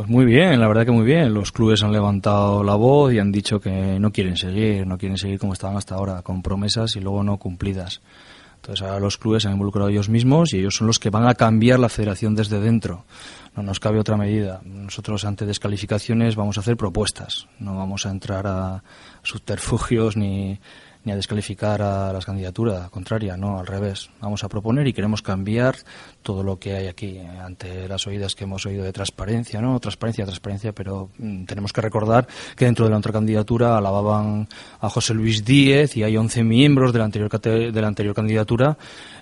Pues muy bien, la verdad que muy bien. Los clubes han levantado la voz y han dicho que no quieren seguir, no quieren seguir como estaban hasta ahora, con promesas y luego no cumplidas. Entonces ahora los clubes se han involucrado ellos mismos y ellos son los que van a cambiar la federación desde dentro. No nos cabe otra medida. Nosotros ante descalificaciones vamos a hacer propuestas, no vamos a entrar a subterfugios ni, ni a descalificar a las candidaturas, contraria, no, al revés. Vamos a proponer y queremos cambiar todo lo que hay aquí ante las oídas que hemos oído de transparencia, ¿no? Transparencia, transparencia, pero mm, tenemos que recordar que dentro de la otra candidatura alababan a José Luis Díez y hay 11 miembros de la anterior, candidatura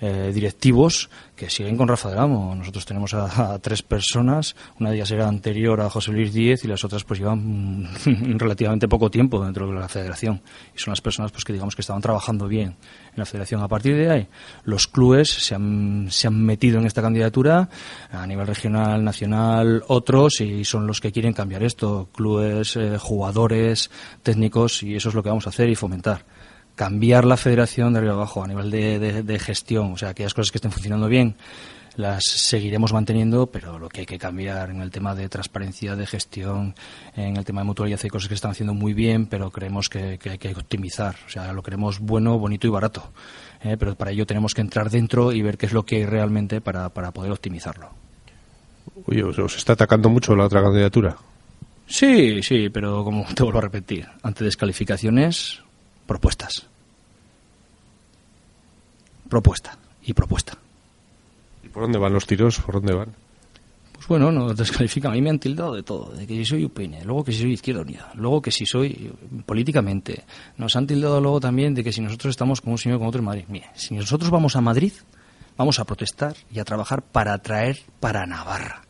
eh, directivos que siguen con Rafa del Amo. Nosotros tenemos a, tres personas, una de ellas era anterior a José Luis Díez y las otras pues llevan relativamente poco tiempo dentro de la federación. Y son las personas pues que digamos que estaban trabajando bien en la federación. A partir de ahí, los clubes se han, se han metido en esta candidatura a nivel regional, nacional, otros, y son los que quieren cambiar esto. Clubes, eh, jugadores, técnicos, y eso es lo que vamos a hacer y fomentar cambiar la federación de arriba abajo a nivel de, de, gestión, o sea, aquellas cosas que estén funcionando bien las seguiremos manteniendo, pero lo que hay que cambiar en el tema de transparencia, de gestión, en el tema de mutualidad hay cosas que están haciendo muy bien, pero creemos que, hay que optimizar. O sea, lo queremos bueno, bonito y barato. ¿eh? Pero para ello tenemos que entrar dentro y ver qué es lo que hay realmente para, para poder optimizarlo. Oye, ¿os está atacando mucho la otra candidatura? Sí, sí, pero como te vuelvo a repetir, ante descalificaciones, propuestas. Propuesta y propuesta. ¿Y por dónde van los tiros? ¿Por dónde van? Pues bueno, nos descalifican. A mí me han tildado de todo. De que si soy UPN, luego que si soy Izquierda Unida, luego que si soy políticamente. Nos han tildado luego también de que si nosotros estamos con un señor con otro en Madrid. Mire, si nosotros vamos a Madrid, vamos a protestar y a trabajar para atraer para Navarra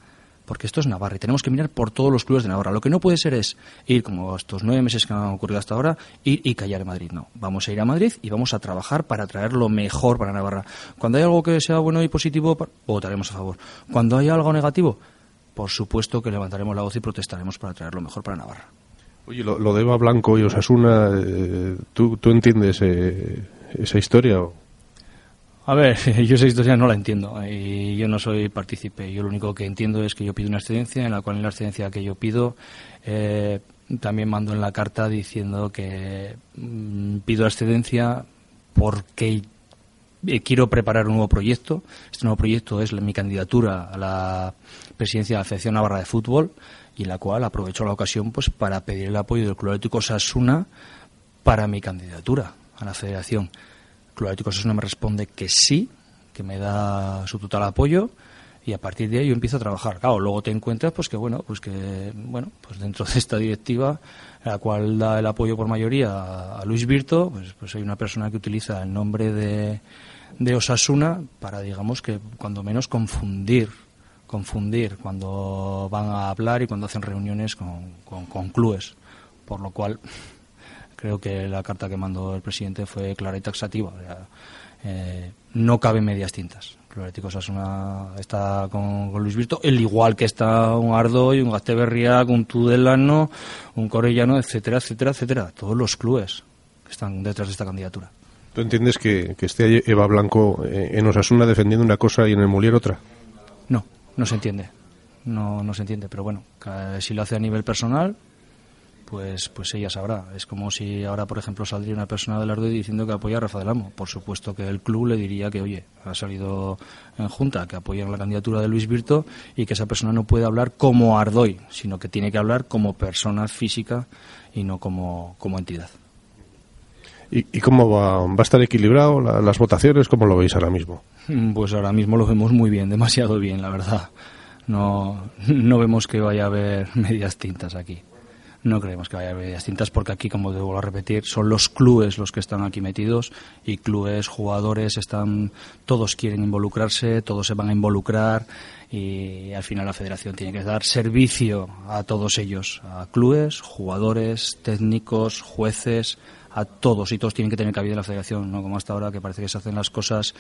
porque esto es Navarra y tenemos que mirar por todos los clubes de Navarra. Lo que no puede ser es ir, como estos nueve meses que han ocurrido hasta ahora, ir y callar en Madrid. No, vamos a ir a Madrid y vamos a trabajar para traer lo mejor para Navarra. Cuando hay algo que sea bueno y positivo, votaremos a favor. Cuando hay algo negativo, por supuesto que levantaremos la voz y protestaremos para traer lo mejor para Navarra. Oye, lo, de Eva Blanco y Osasuna, eh, ¿tú, ¿tú, entiendes eh, esa historia? O? A ver, yo esa historia no la entiendo y yo no soy partícipe. Yo lo único que entiendo es que yo pido una excedencia, en la cual en la excedencia que yo pido eh, también mando en la carta diciendo que mm, pido excedencia porque quiero preparar un nuevo proyecto. Este nuevo proyecto es mi candidatura a la presidencia de la Federación Navarra de Fútbol y en la cual aprovecho la ocasión pues para pedir el apoyo del Club Atlético Sasuna para mi candidatura a la Federación. Club Atlético Osasuna me responde que sí, que me da su total apoyo y a partir de ahí yo empiezo a trabajar. Claro, luego te encuentras pues que bueno, pues que bueno, pues dentro de esta directiva la cual da el apoyo por mayoría a, Luis Virto, pues pues hay una persona que utiliza el nombre de, de Osasuna para digamos que cuando menos confundir confundir cuando van a hablar y cuando hacen reuniones con, con, con clubes, por lo cual creo que la carta que mandó el presidente fue clara y taxativa. Eh, no cabe medias tintas. Atlético Osasuna está con, Luis Virto, el igual que está un Ardoy, un Gasteberria, un Tudelano, un Corellano, etcétera, etcétera, etcétera. Todos los clubes que están detrás de esta candidatura. ¿Tú entiendes que, que esté Eva Blanco eh, en Osasuna defendiendo una cosa y en el Molière otra? No, no se entiende. No, no se entiende, pero bueno, si lo hace a nivel personal, pues, pues ella sabrá. Es como si ahora, por ejemplo, saldría una persona del Ardoy diciendo que apoya a Rafa del Amo. Por supuesto que el club le diría que, oye, ha salido en junta, que apoyan la candidatura de Luis Virto y que esa persona no puede hablar como Ardoy, sino que tiene que hablar como persona física y no como, como entidad. ¿Y, cómo va, va a estar equilibrado las votaciones? ¿Cómo lo veis ahora mismo? Pues ahora mismo lo vemos muy bien, demasiado bien, la verdad. No, no vemos que vaya a haber medias tintas aquí No creemos que vaya a haber medidas distintas porque aquí, como debo repetir, son los clubes los que están aquí metidos y clubes, jugadores, están todos quieren involucrarse, todos se van a involucrar y al final la federación tiene que dar servicio a todos ellos, a clubes, jugadores, técnicos, jueces, a todos y todos tienen que tener cabida en la federación, no como hasta ahora que parece que se hacen las cosas,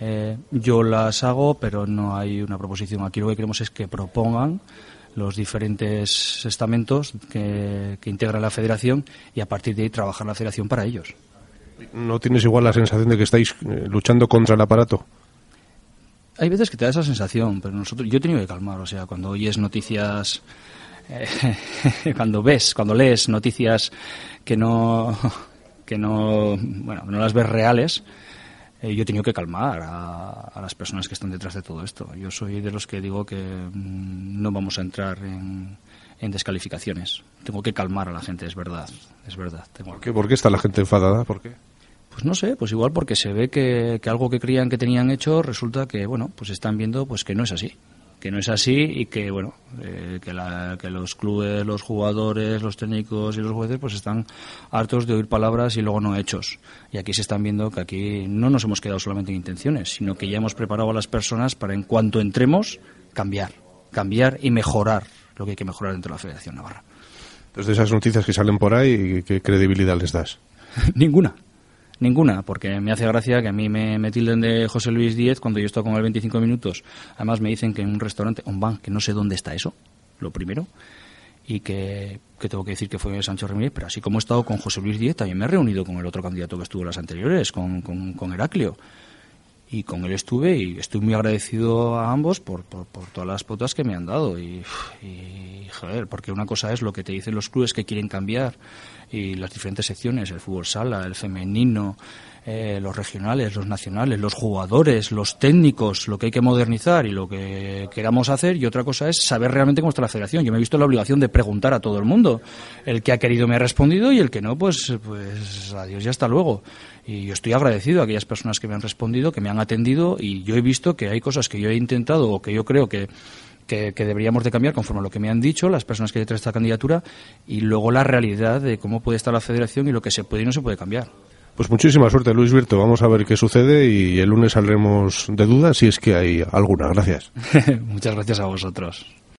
eh, yo las hago, pero no hay una proposición. Aquí lo que queremos es que propongan los diferentes estamentos que, que integran la federación y a partir de ahí trabajar la federación para ellos. ¿No tienes igual la sensación de que estáis eh, luchando contra el aparato? Hay veces que te da esa sensación, pero nosotros, yo he tenido que calmar, o sea, cuando oyes noticias, eh, cuando ves, cuando lees noticias que no, que no, bueno, no las ves reales, eh, yo he tenido que calmar a, las personas que están detrás de todo esto. Yo soy de los que digo que mm, no vamos a entrar en, descalificaciones. Tengo que calmar a la gente, es verdad, es verdad. ¿Por, qué? ¿Por qué está la gente enfadada? ¿Por qué? Pues no sé, pues igual porque se ve que, que algo que creían que tenían hecho resulta que, bueno, pues están viendo pues que no es así que no es así y que bueno eh, que, la, que, los clubes los jugadores los técnicos y los jueces pues están hartos de oír palabras y luego no hechos. Y aquí se están viendo que aquí no nos hemos quedado solamente en intenciones sino que ya hemos preparado a las personas para en cuanto entremos cambiar cambiar y mejorar lo que hay que mejorar dentro de la Federación Navarra. Entonces esas noticias que salen por ahí qué credibilidad les das ninguna Ninguna, porque me hace gracia que a mí me, me tilden de José Luis Díez cuando yo estoy con él 25 minutos. Además me dicen que en un restaurante, un van, que no sé dónde está eso, lo primero, y que, que tengo que decir que fue Sancho Ramírez, pero así como he estado con José Luis Díez, también me he reunido con el otro candidato que estuvo las anteriores, con, con, con Heraclio y con él estuve y estoy muy agradecido a ambos por, por, todas las potas que me han dado y, joder, porque una cosa es lo que te dicen los clubes que quieren cambiar y las diferentes secciones, el fútbol sala, el femenino, eh, los regionales, los nacionales, los jugadores, los técnicos, lo que hay que modernizar y lo que queramos hacer. Y otra cosa es saber realmente cómo está la federación. Yo me he visto la obligación de preguntar a todo el mundo. El que ha querido me ha respondido y el que no, pues, pues adiós y hasta luego. Y yo estoy agradecido a aquellas personas que me han respondido, que me han atendido y yo he visto que hay cosas que yo he intentado o que yo creo que que, deberíamos de cambiar conforme a lo que me han dicho las personas que detrás de esta candidatura y luego la realidad de cómo puede estar la federación y lo que se puede y no se puede cambiar. Pues muchísima suerte, Luis Virto. Vamos a ver qué sucede y el lunes saldremos de dudas si es que hay alguna. Gracias. Muchas gracias a vosotros.